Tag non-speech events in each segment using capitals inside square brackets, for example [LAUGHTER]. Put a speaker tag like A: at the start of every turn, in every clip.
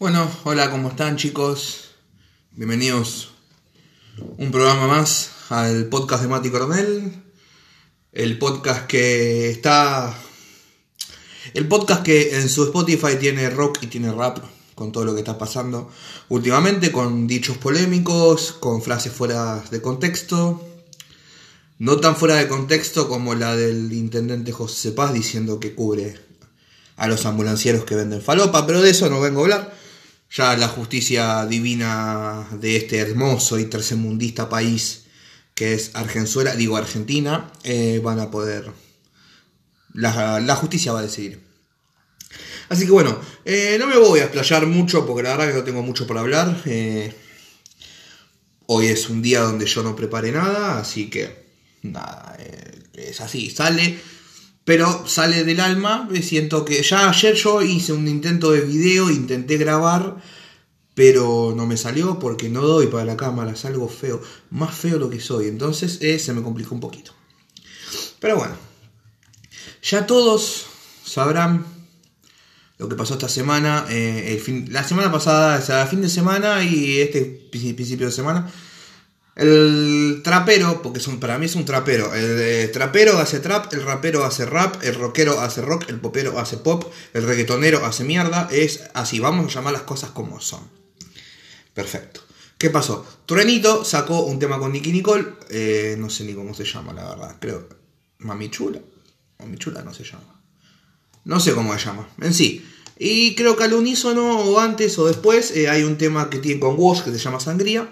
A: Bueno, hola, ¿cómo están chicos? Bienvenidos un programa más al podcast de Mati Coronel. El podcast que está... El podcast que en su Spotify tiene rock y tiene rap, con todo lo que está pasando últimamente, con dichos polémicos, con frases fuera de contexto. No tan fuera de contexto como la del intendente José Paz diciendo que cubre a los ambulancieros que venden falopa, pero de eso no vengo a hablar. Ya la justicia divina de este hermoso y tercermundista país que es Argenzuela, digo Argentina, eh, van a poder... La, justicia va a decidir. Así que bueno, eh, no me voy a explayar mucho porque la verdad que no tengo mucho para hablar. Eh, hoy es un día donde yo no preparé nada, así que nada, es así, sale pero sale del alma. Siento que ya ayer yo hice un intento de video, intenté grabar, pero no me salió porque no doy para la cámara, salgo feo, más feo lo que soy. Entonces eh, se me complicó un poquito. Pero bueno, ya todos sabrán lo que pasó esta semana, eh, la semana pasada, o sea, fin de semana y este principio de semana el trapero, porque son, para mí es un trapero. El trapero hace trap, el rapero hace rap, el rockero hace rock, el popero hace pop, el reggaetonero hace mierda. Es así, vamos a llamar las cosas como son. Perfecto. ¿Qué pasó? Truenito sacó un tema con Nicky Nicole. Eh, no sé ni cómo se llama, la verdad. Creo. Mami Chula. Mami Chula no se llama. No sé cómo se llama. En sí. Y creo que al unísono, o antes o después, eh, hay un tema que tiene con Wash que se llama Sangría.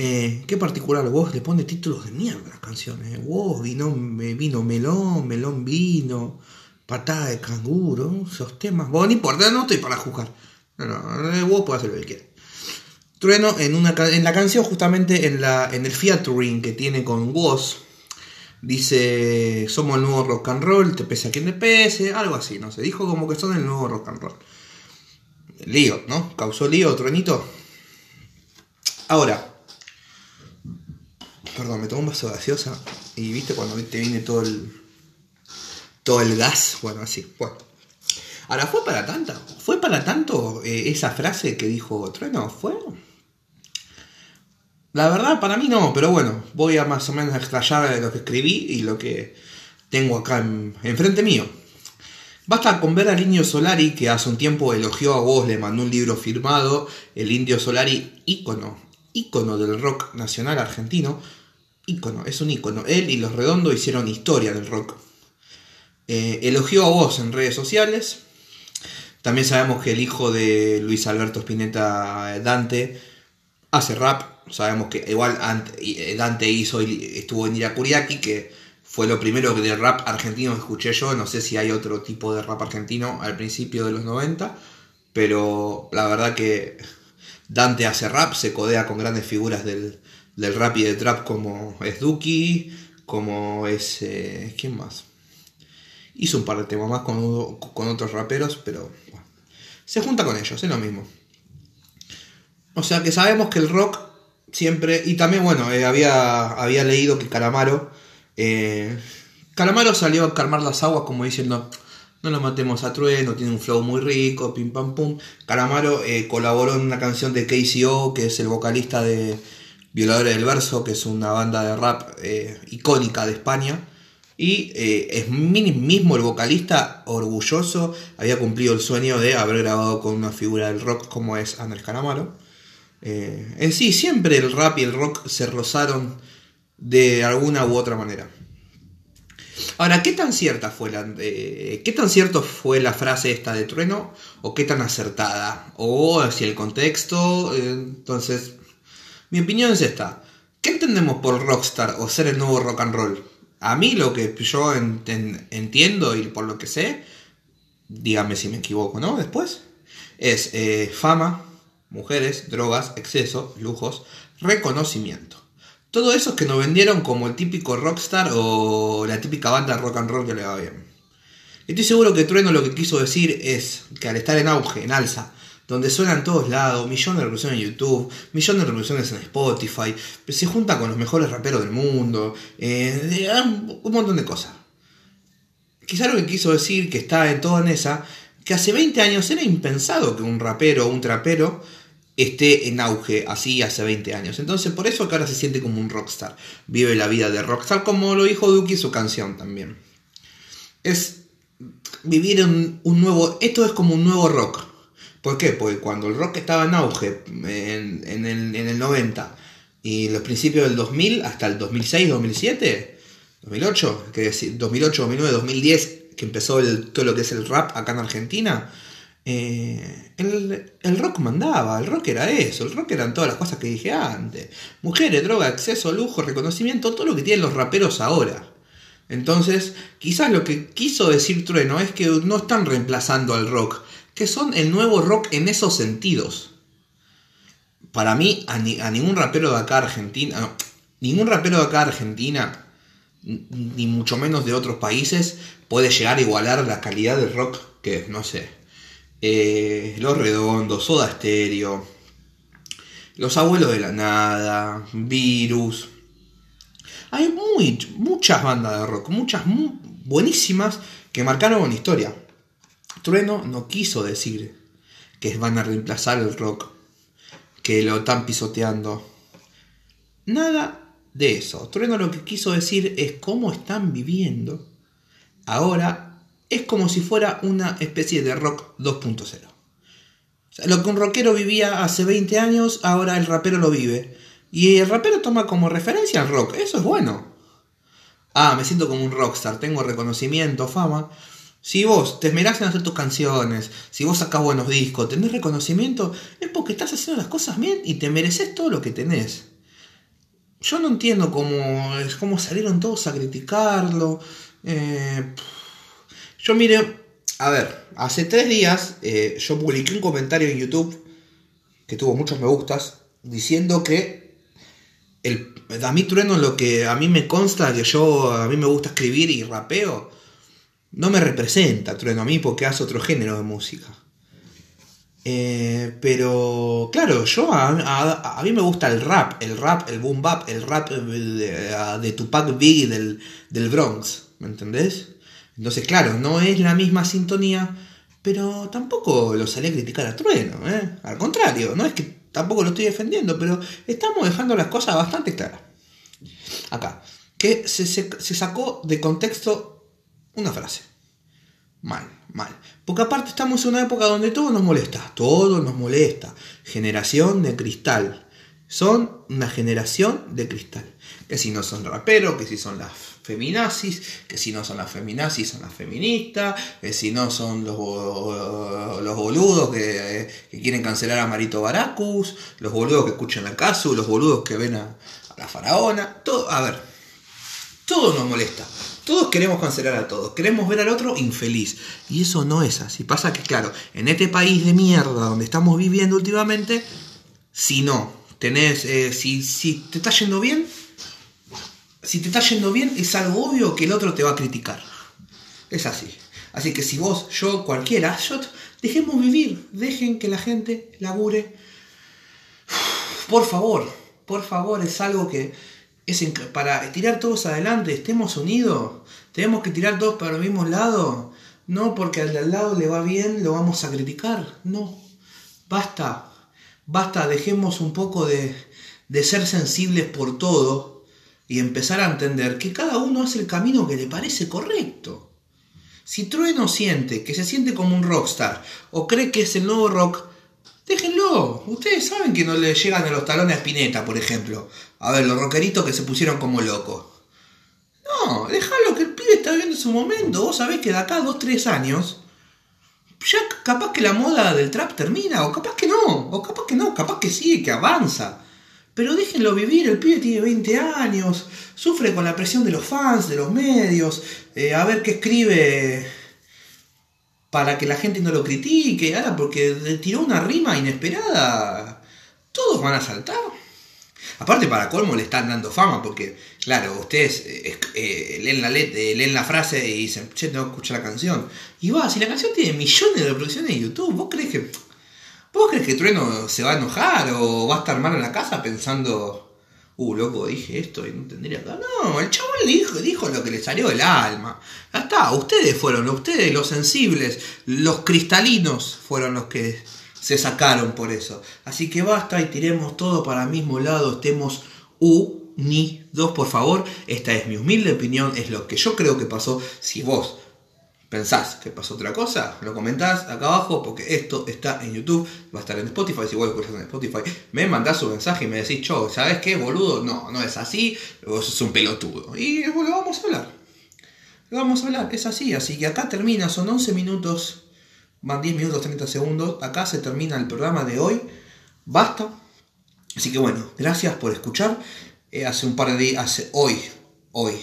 A: Eh, qué particular, vos le pone títulos de mierda a las canciones. Vos, vino, vino melón, melón vino, patada de canguro, esos temas. Vos, ni importa, no estoy para juzgar. No, no, eh, vos podés hacer lo que quieras. Trueno en, una, en la canción, justamente en, el featuring que tiene con Woz, dice: Somos el nuevo rock and roll, te pese a quien te pese, algo así, no sé. Dijo como que son el nuevo rock and roll. Lío, ¿no? Causó lío, Truenito. Ahora, Perdón, me tomo un vaso de gaseosa y viste cuando te viene todo el. todo el gas. Bueno, así. Bueno. Ahora, ¿fue para tanto? ¿Fue para tanto eh, esa frase que dijo Trueno? ¿Fue? La verdad, para mí no, pero bueno, voy a más o menos extrayar lo que escribí y lo que tengo acá enfrente mío. Basta con ver al Indio Solari, que hace un tiempo elogió a vos, le mandó un libro firmado, el Indio Solari, ícono, ícono del rock nacional argentino, ícono, es un ícono. Él y Los Redondos hicieron historia del rock. Eh, elogió a vos en redes sociales. También sabemos que el hijo de Luis Alberto Spinetta, Dante, hace rap. Sabemos que igual eh, Dante hizo, estuvo en Irakuriaki, que fue lo primero de rap argentino que escuché yo. No sé si hay otro tipo de rap argentino al principio de los 90, pero la verdad que Dante hace rap, se codea con grandes figuras del, del rap y del trap como es Duki, como es... Eh, ¿Quién más? Hizo un par de temas más con, otros raperos, pero se junta con ellos, es lo mismo. O sea que sabemos que el rock siempre... Y también, bueno, eh, había, había leído que Calamaro... Eh, Calamaro salió a calmar las aguas como diciendo... No lo matemos a Trueno, tiene un flow muy rico, pim pam pum. Calamaro colaboró en una canción de KCO, que es el vocalista de, Violadores del Verso, que es una banda de rap eh, icónica de España. Y eh, es mismo el vocalista orgulloso, había cumplido el sueño de haber grabado con una figura del rock como es Andrés Calamaro. Eh, en sí, siempre el rap y el rock se rozaron de alguna u otra manera. Ahora, ¿qué tan cierta fue la, qué tan cierto fue la frase esta de Trueno o qué tan acertada? O si el contexto, entonces mi opinión es esta. ¿Qué entendemos por rockstar o ser el nuevo rock and roll? A mí lo que yo entiendo y por lo que sé, dígame si me equivoco, ¿no? Después, es eh, fama, mujeres, drogas, exceso, lujos, reconocimiento. Todo eso es que nos vendieron como el típico rockstar o la típica banda rock and roll que le va bien. Estoy seguro que Trueno lo que quiso decir es que al estar en auge, en alza, donde suenan todos lados, millones de reproducciones en YouTube, millones de reproducciones en Spotify, se junta con los mejores raperos del mundo, eh, un montón de cosas. Quizá lo que quiso decir, que está en todo en esa, que hace 20 años era impensado que un rapero o un trapero esté en auge así hace 20 años. Entonces por eso que ahora se siente como un rockstar. Vive la vida de rockstar como lo dijo Duki en su canción también. Es vivir un, un nuevo... Esto es como un nuevo rock. ¿Por qué? Porque cuando el rock estaba en auge en, el, en el 90 y los principios del 2000 hasta el 2006, 2007, 2008, que decir, 2008, 2009, 2010, que empezó todo lo que es el rap acá en Argentina, eh, el, el, rock mandaba, el rock era eso, el rock eran todas las cosas que dije antes. Mujeres, droga, acceso, lujo, reconocimiento, todo lo que tienen los raperos ahora. Entonces, quizás lo que quiso decir Trueno es que no están reemplazando al rock, que son el nuevo rock en esos sentidos. Para mí, a, ni, a ningún rapero de acá Argentina, ningún rapero de acá Argentina, ni mucho menos de otros países, puede llegar a igualar la calidad del rock que, no sé, eh, Los Redondos, Soda Stereo, Los Abuelos de la Nada, Virus. Hay muy, muchas bandas de rock, muchas muy buenísimas que marcaron una historia. Trueno no quiso decir que van a reemplazar el rock, que lo están pisoteando. Nada de eso. Trueno lo que quiso decir es cómo están viviendo ahora es como si fuera una especie de rock 2.0. O sea, lo que un rockero vivía hace 20 años, ahora el rapero lo vive. Y el rapero toma como referencia al rock. Eso es bueno. Ah, me siento como un rockstar, tengo reconocimiento, fama. Si vos te esmerás en hacer tus canciones, si vos sacás buenos discos, tenés reconocimiento, es porque estás haciendo las cosas bien y te mereces todo lo que tenés. Yo no entiendo cómo, cómo salieron todos a criticarlo. Eh, yo mire, a ver, hace tres días eh, yo publiqué un comentario en YouTube que tuvo muchos me gustas diciendo que el, a mí Trueno lo que a mí me consta que yo a mí me gusta escribir y rapeo no me representa Trueno a mí porque hace otro género de música. Eh, pero claro, yo a, a, a, mí me gusta el rap, el rap, el boom bap, el rap de, Tupac Biggie del, del Bronx, ¿me entendés? Entonces, claro, no es la misma sintonía, pero tampoco lo salí a criticar a Trueno, ¿eh? Al contrario, no es que tampoco lo estoy defendiendo, pero estamos dejando las cosas bastante claras. Acá, que se, se, se sacó de contexto una frase. Mal, mal. Porque aparte estamos en una época donde todo nos molesta, todo nos molesta. Generación de cristal. Son una generación de cristal. Que si no son raperos, que si son las feminazis, que si no son las feminazis son las feministas, que si no son los, los boludos que, quieren cancelar a Marito Baracus, los boludos que escuchan a Casu, los boludos que ven a, a, la faraona, todo, a ver, todo nos molesta. Todos queremos cancelar a todos, queremos ver al otro infeliz. Y eso no es así. Pasa que, claro, en este país de mierda donde estamos viviendo últimamente, si no tenés, eh, si, si te está yendo bien, si te está yendo bien, es algo obvio que el otro te va a criticar. Es así. Así que si vos, yo, cualquiera, dejemos vivir, dejen que la gente labure. Por favor, por favor, es algo que es para tirar todos adelante, estemos unidos, tenemos que tirar todos para el mismo lado. No porque al de al lado le va bien, lo vamos a criticar. No, basta, basta, dejemos un poco de, de ser sensibles por todo y empezar a entender que cada uno hace el camino que le parece correcto. Si Trueno siente que se siente como un rockstar o cree que es el nuevo rock, déjenlo. Ustedes saben que no le llegan a los talones a Spinetta, por ejemplo. A ver, los rockeritos que se pusieron como locos. No, déjalo que el pibe está viviendo su momento. Vos sabés que de acá a 2, 3 años, ya capaz que la moda del trap termina, o capaz que no, o capaz que no, capaz que sigue, que avanza. Pero déjenlo vivir, el pibe tiene 20 años, sufre con la presión de los fans, de los medios, eh, a ver qué escribe para que la gente no lo critique, ahora porque tiró una rima inesperada, todos van a saltar. Aparte para colmo le están dando fama, porque claro, ustedes eh, eh, leen, la let eh, leen la frase y dicen, che, tengo que la canción. Y va, si la canción tiene millones de reproducciones en YouTube, ¿vos crees que ¿Vos crees que Trueno se va a enojar o va a estar mal en la casa pensando, uh, loco, dije esto y no tendría que... No, el chabón dijo, dijo lo que le salió del alma. Ya está, ustedes fueron, ustedes los sensibles, los cristalinos fueron los que se sacaron por eso. Así que basta y tiremos todo para el mismo lado, estemos unidos, por favor. Esta es mi humilde opinión, es lo que yo creo que pasó. Si vos pensás que pasó otra cosa, lo comentás acá abajo porque esto está en YouTube, va a estar en Spotify, si vos escuchás en Spotify, me mandás un mensaje y me decís, cho, ¿sabes qué, boludo? No, no es así, vos sos un pelotudo. Y lo vamos a hablar. Lo vamos a hablar, es así, así que acá termina, son 11 minutos, van 10 minutos 30 segundos, acá se termina el programa de hoy, basta. Así que bueno, gracias por escuchar. Eh, hace un par de días, hace hoy, hoy,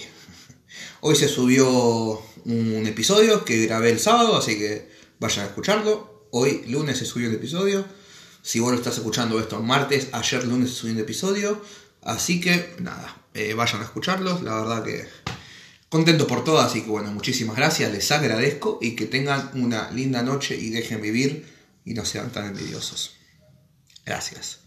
A: [LAUGHS] hoy se subió un episodio que grabé el sábado, así que vayan a escucharlo. Hoy lunes se subió el episodio. Si vos lo estás escuchando esto martes, ayer lunes se subió un episodio. Así que nada, eh, vayan a escucharlos. La verdad que contento por todo, así que bueno, muchísimas gracias, les agradezco y que tengan una linda noche y dejen vivir y no sean tan envidiosos. Gracias.